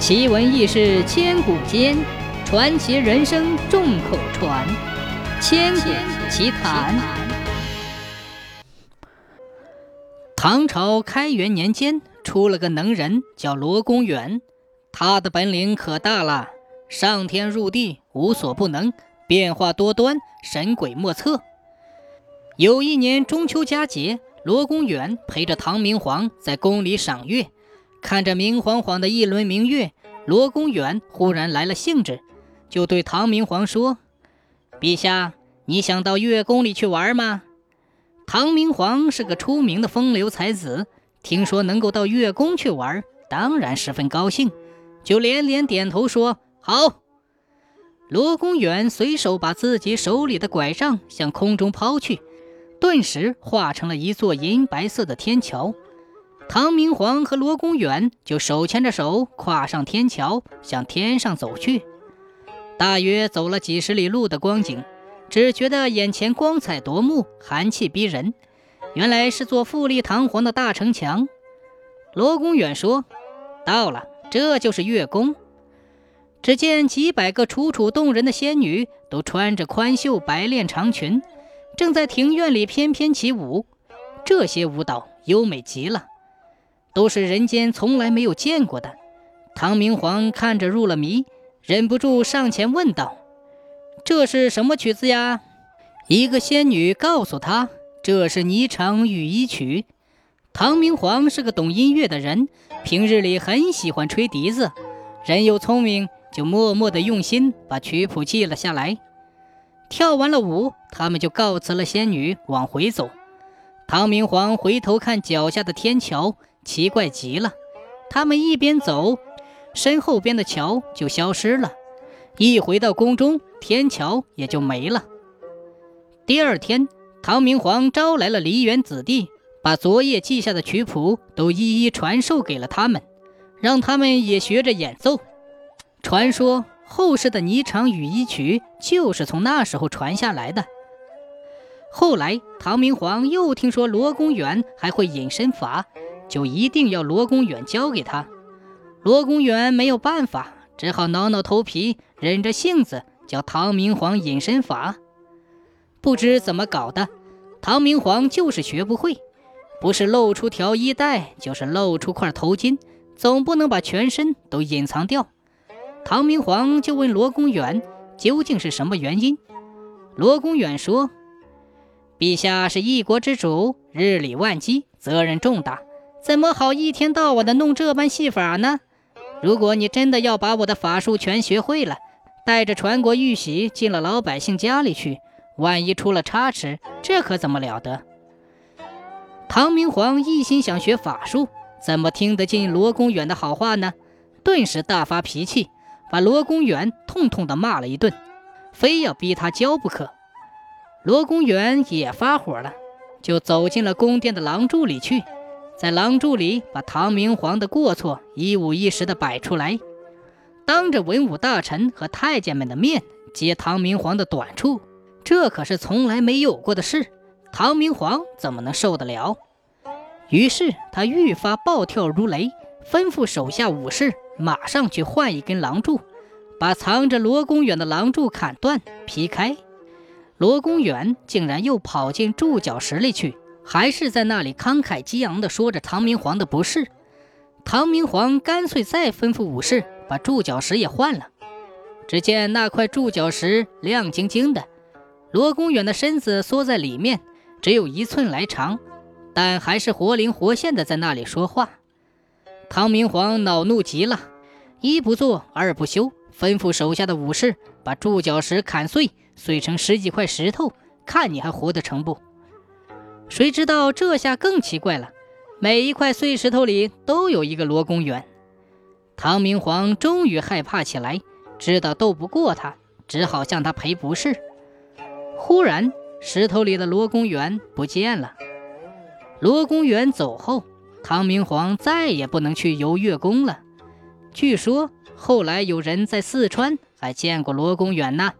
奇闻异事千古间，传奇人生众口传。千古奇谈。唐朝开元年间，出了个能人，叫罗公远。他的本领可大了，上天入地无所不能，变化多端，神鬼莫测。有一年中秋佳节，罗公远陪着唐明皇在宫里赏月。看着明晃晃的一轮明月，罗公远忽然来了兴致，就对唐明皇说：“陛下，你想到月宫里去玩吗？”唐明皇是个出名的风流才子，听说能够到月宫去玩，当然十分高兴，就连连点头说：“好。”罗公远随手把自己手里的拐杖向空中抛去，顿时化成了一座银白色的天桥。唐明皇和罗公远就手牵着手跨上天桥，向天上走去。大约走了几十里路的光景，只觉得眼前光彩夺目，寒气逼人。原来是座富丽堂皇的大城墙。罗公远说：“到了，这就是月宫。”只见几百个楚楚动人的仙女，都穿着宽袖白练长裙，正在庭院里翩翩起舞。这些舞蹈优美极了。都是人间从来没有见过的。唐明皇看着入了迷，忍不住上前问道：“这是什么曲子呀？”一个仙女告诉他：“这是霓裳羽衣曲。”唐明皇是个懂音乐的人，平日里很喜欢吹笛子，人又聪明，就默默的用心把曲谱记了下来。跳完了舞，他们就告辞了仙女，往回走。唐明皇回头看脚下的天桥。奇怪极了，他们一边走，身后边的桥就消失了。一回到宫中，天桥也就没了。第二天，唐明皇招来了梨园子弟，把昨夜记下的曲谱都一一传授给了他们，让他们也学着演奏。传说后世的霓裳羽衣曲就是从那时候传下来的。后来，唐明皇又听说罗公远还会隐身法。就一定要罗公远交给他。罗公远没有办法，只好挠挠头皮，忍着性子教唐明皇隐身法。不知怎么搞的，唐明皇就是学不会，不是露出条衣带，就是露出块头巾，总不能把全身都隐藏掉。唐明皇就问罗公远，究竟是什么原因？罗公远说：“陛下是一国之主，日理万机，责任重大。”怎么好一天到晚的弄这般戏法呢？如果你真的要把我的法术全学会了，带着传国玉玺进了老百姓家里去，万一出了差池，这可怎么了得？唐明皇一心想学法术，怎么听得进罗公远的好话呢？顿时大发脾气，把罗公远痛痛地骂了一顿，非要逼他教不可。罗公远也发火了，就走进了宫殿的廊柱里去。在廊柱里，把唐明皇的过错一五一十地摆出来，当着文武大臣和太监们的面揭唐明皇的短处，这可是从来没有过的事，唐明皇怎么能受得了？于是他愈发暴跳如雷，吩咐手下武士马上去换一根廊柱，把藏着罗公远的廊柱砍断劈开。罗公远竟然又跑进柱脚石里去。还是在那里慷慨激昂地说着唐明皇的不是。唐明皇干脆再吩咐武士把柱脚石也换了。只见那块柱脚石亮晶晶的，罗公远的身子缩在里面，只有一寸来长，但还是活灵活现的在那里说话。唐明皇恼怒极了，一不做二不休，吩咐手下的武士把柱脚石砍碎，碎成十几块石头，看你还活得成不？谁知道这下更奇怪了，每一块碎石头里都有一个罗公远。唐明皇终于害怕起来，知道斗不过他，只好向他赔不是。忽然，石头里的罗公远不见了。罗公远走后，唐明皇再也不能去游月宫了。据说后来有人在四川还见过罗公远呢。